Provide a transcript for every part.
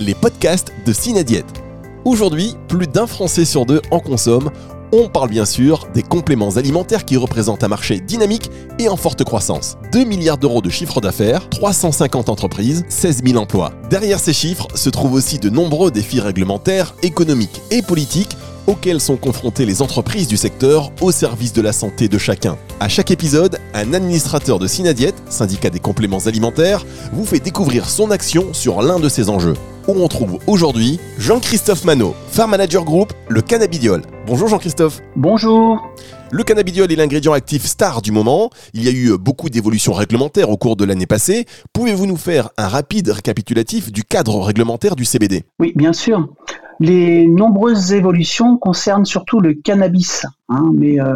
les podcasts de Cinadiète. Aujourd'hui, plus d'un Français sur deux en consomme. On parle bien sûr des compléments alimentaires qui représentent un marché dynamique et en forte croissance. 2 milliards d'euros de chiffre d'affaires, 350 entreprises, 16 000 emplois. Derrière ces chiffres se trouvent aussi de nombreux défis réglementaires, économiques et politiques auxquels sont confrontées les entreprises du secteur au service de la santé de chacun. À chaque épisode, un administrateur de Synadiète, syndicat des compléments alimentaires, vous fait découvrir son action sur l'un de ces enjeux. Où on trouve aujourd'hui Jean-Christophe Manot, Farm Manager Group, le cannabidiol. Bonjour Jean-Christophe. Bonjour. Le cannabidiol est l'ingrédient actif star du moment. Il y a eu beaucoup d'évolutions réglementaires au cours de l'année passée. Pouvez-vous nous faire un rapide récapitulatif du cadre réglementaire du CBD Oui, bien sûr. Les nombreuses évolutions concernent surtout le cannabis, hein, mais euh,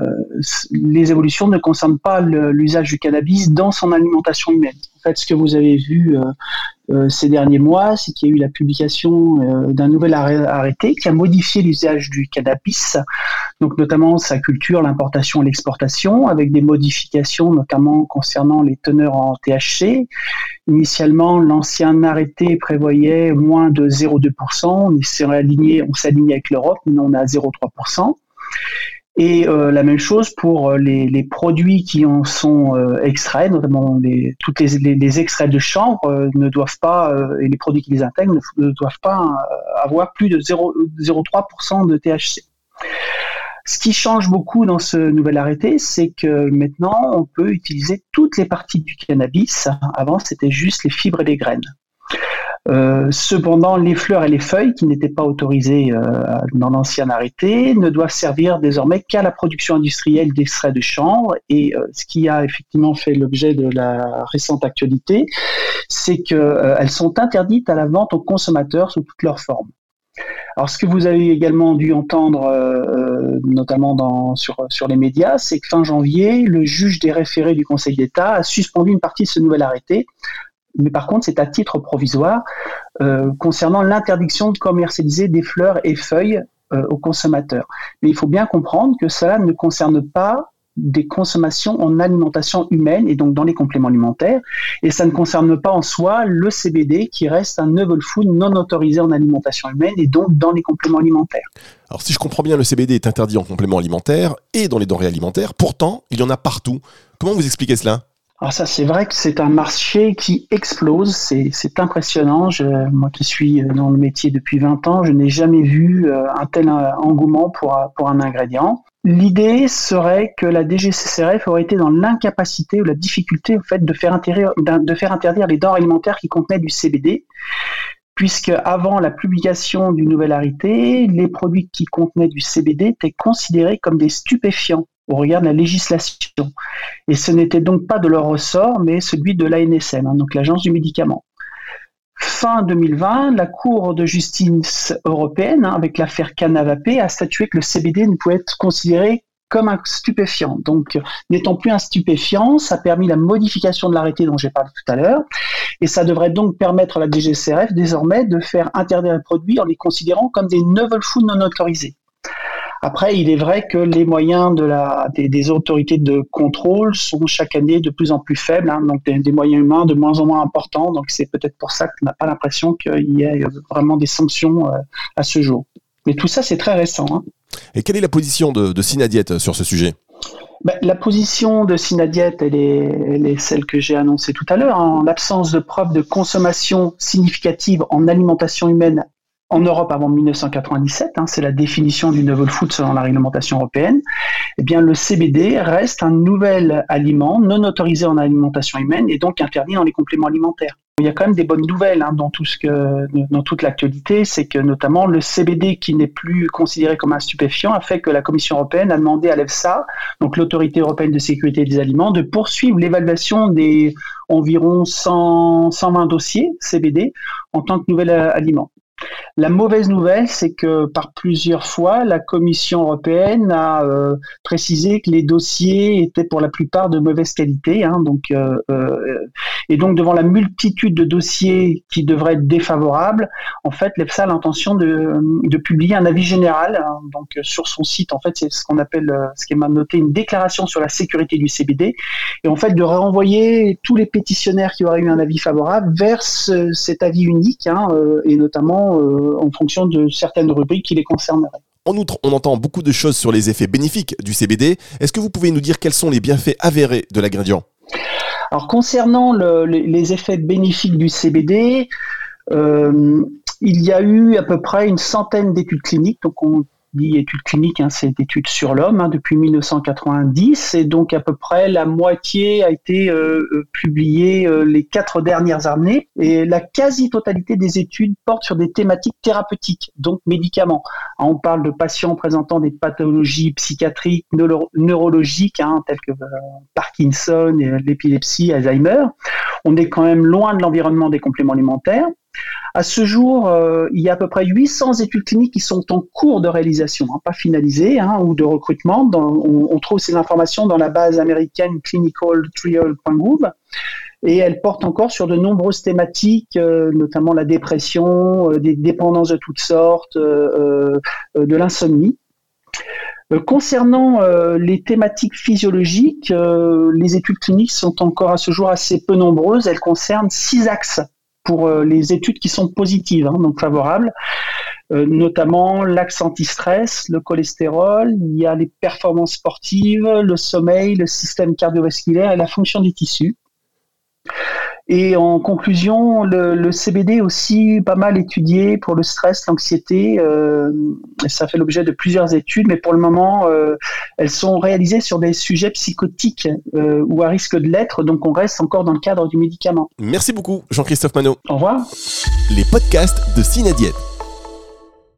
les évolutions ne concernent pas l'usage du cannabis dans son alimentation humaine. Fait, ce que vous avez vu euh, euh, ces derniers mois, c'est qu'il y a eu la publication euh, d'un nouvel arrêté qui a modifié l'usage du cannabis, donc notamment sa culture, l'importation et l'exportation, avec des modifications notamment concernant les teneurs en THC. Initialement, l'ancien arrêté prévoyait moins de 0,2%, on s'est aligné, on s'alignait avec l'Europe, maintenant on est à 0,3%. Et euh, la même chose pour euh, les, les, produits qui en sont euh, extraits, notamment les, toutes les, les, extraits de chanvre ne doivent pas, et les produits qui les intègrent ne, doivent pas avoir plus de 0,3% de THC. Ce qui change beaucoup dans ce nouvel arrêté, c'est que maintenant, on peut utiliser toutes les parties du cannabis. Avant, c'était juste les fibres et les graines. Euh, cependant, les fleurs et les feuilles, qui n'étaient pas autorisées euh, dans l'ancien arrêté, ne doivent servir désormais qu'à la production industrielle d'extraits de chanvre. Et euh, ce qui a effectivement fait l'objet de la récente actualité, c'est qu'elles sont interdites à la vente aux consommateurs sous toutes leurs formes. Alors, ce que vous avez également dû entendre, notamment sur les médias, c'est que fin janvier, le juge des référés du Conseil d'État a suspendu une partie de ce nouvel arrêté mais par contre, c'est à titre provisoire euh, concernant l'interdiction de commercialiser des fleurs et feuilles euh, aux consommateurs. Mais il faut bien comprendre que cela ne concerne pas des consommations en alimentation humaine et donc dans les compléments alimentaires. Et ça ne concerne pas en soi le CBD qui reste un novel food non autorisé en alimentation humaine et donc dans les compléments alimentaires. Alors si je comprends bien, le CBD est interdit en compléments alimentaires et dans les denrées alimentaires. Pourtant, il y en a partout. Comment vous expliquez cela? Alors ça, c'est vrai que c'est un marché qui explose, c'est impressionnant. Je, moi qui suis dans le métier depuis 20 ans, je n'ai jamais vu euh, un tel engouement pour, pour un ingrédient. L'idée serait que la DGCCRF aurait été dans l'incapacité ou la difficulté au fait de faire, interdire, de faire interdire les denrées alimentaires qui contenaient du CBD, puisque avant la publication du nouvel arrêté, les produits qui contenaient du CBD étaient considérés comme des stupéfiants au regard de la législation. Et ce n'était donc pas de leur ressort, mais celui de l'ANSM, hein, donc l'Agence du médicament. Fin 2020, la Cour de justice européenne, hein, avec l'affaire Canavapé, a statué que le CBD ne pouvait être considéré comme un stupéfiant. Donc, n'étant plus un stupéfiant, ça a permis la modification de l'arrêté dont j'ai parlé tout à l'heure. Et ça devrait donc permettre à la DGCRF désormais de faire interdire les produits en les considérant comme des novel foods non autorisés. Après, il est vrai que les moyens de la, des, autorités de contrôle sont chaque année de plus en plus faibles, hein, donc des, moyens humains de moins en moins importants. Donc c'est peut-être pour ça qu'on n'a pas l'impression qu'il y ait vraiment des sanctions euh, à ce jour. Mais tout ça, c'est très récent. Hein. Et quelle est la position de, de Synadiet sur ce sujet? Ben, la position de Synadiet, elle est, elle est celle que j'ai annoncée tout à l'heure. En l'absence de preuves de consommation significative en alimentation humaine en Europe avant 1997, hein, c'est la définition du novel food selon la réglementation européenne, eh bien le CBD reste un nouvel aliment non autorisé en alimentation humaine et donc interdit dans les compléments alimentaires. Il y a quand même des bonnes nouvelles hein, dans tout ce que, dans toute l'actualité, c'est que notamment le CBD qui n'est plus considéré comme un stupéfiant a fait que la Commission européenne a demandé à l'EFSA, donc l'autorité européenne de sécurité des aliments, de poursuivre l'évaluation des environ 100, 120 dossiers CBD en tant que nouvel aliment. La mauvaise nouvelle, c'est que par plusieurs fois, la Commission européenne a euh, précisé que les dossiers étaient pour la plupart de mauvaise qualité. Hein, donc, euh, euh, et donc, devant la multitude de dossiers qui devraient être défavorables, en fait, l'EFSA a l'intention de, publier un avis général. Hein, donc, sur son site, en fait, c'est ce qu'on appelle, ce qui est noté, une déclaration sur la sécurité du CBD. Et en fait, de renvoyer tous les pétitionnaires qui auraient eu un avis favorable vers cet avis unique, hein, et notamment euh, en fonction de certaines rubriques qui les concerneraient. En outre, on entend beaucoup de choses sur les effets bénéfiques du CBD. Est-ce que vous pouvez nous dire quels sont les bienfaits avérés de l'ingrédient? Alors concernant les effets bénéfiques du CBD, euh, il y a eu à peu près une centaine d'études cliniques, donc on dit études cliniques, hein, c'est études sur l'homme hein, depuis 1990, et donc à peu près la moitié a été euh, euh, publiée euh, les quatre dernières années, et la quasi-totalité des études portent sur des thématiques thérapeutiques, donc médicaments. Hein, on parle de patients présentant des pathologies psychiatriques, neurologiques, hein, telles que Parkinson, l'épilepsie, Alzheimer. On est quand même loin de l'environnement des compléments alimentaires. À ce jour, euh, il y a à peu près 800 études cliniques qui sont en cours de réalisation, hein, pas finalisées, hein, ou de recrutement. on, trouve ces informations dans la base américaine clinicaltrial.gov et elles portent encore sur de nombreuses thématiques, euh, notamment la dépression, euh, des dépendances de toutes sortes, de l'insomnie. Concernant les thématiques physiologiques, les études cliniques sont encore à ce jour assez peu nombreuses. Elles concernent six axes pour euh, les études qui sont positives, hein, donc favorables, euh, notamment l'axe anti-stress, le cholestérol, il y a les performances sportives, le sommeil, le système cardiovasculaire et la fonction des tissus. Et en conclusion, le, CBD est aussi pas mal étudié pour le stress, l'anxiété. Euh, ça fait l'objet de plusieurs études, mais pour le moment, euh, elles sont réalisées sur des sujets psychotiques euh, ou à risque de l'être, donc on reste encore dans le cadre du médicament. Merci beaucoup, Jean-Christophe Manot. Au revoir. Les podcasts de Cinadiète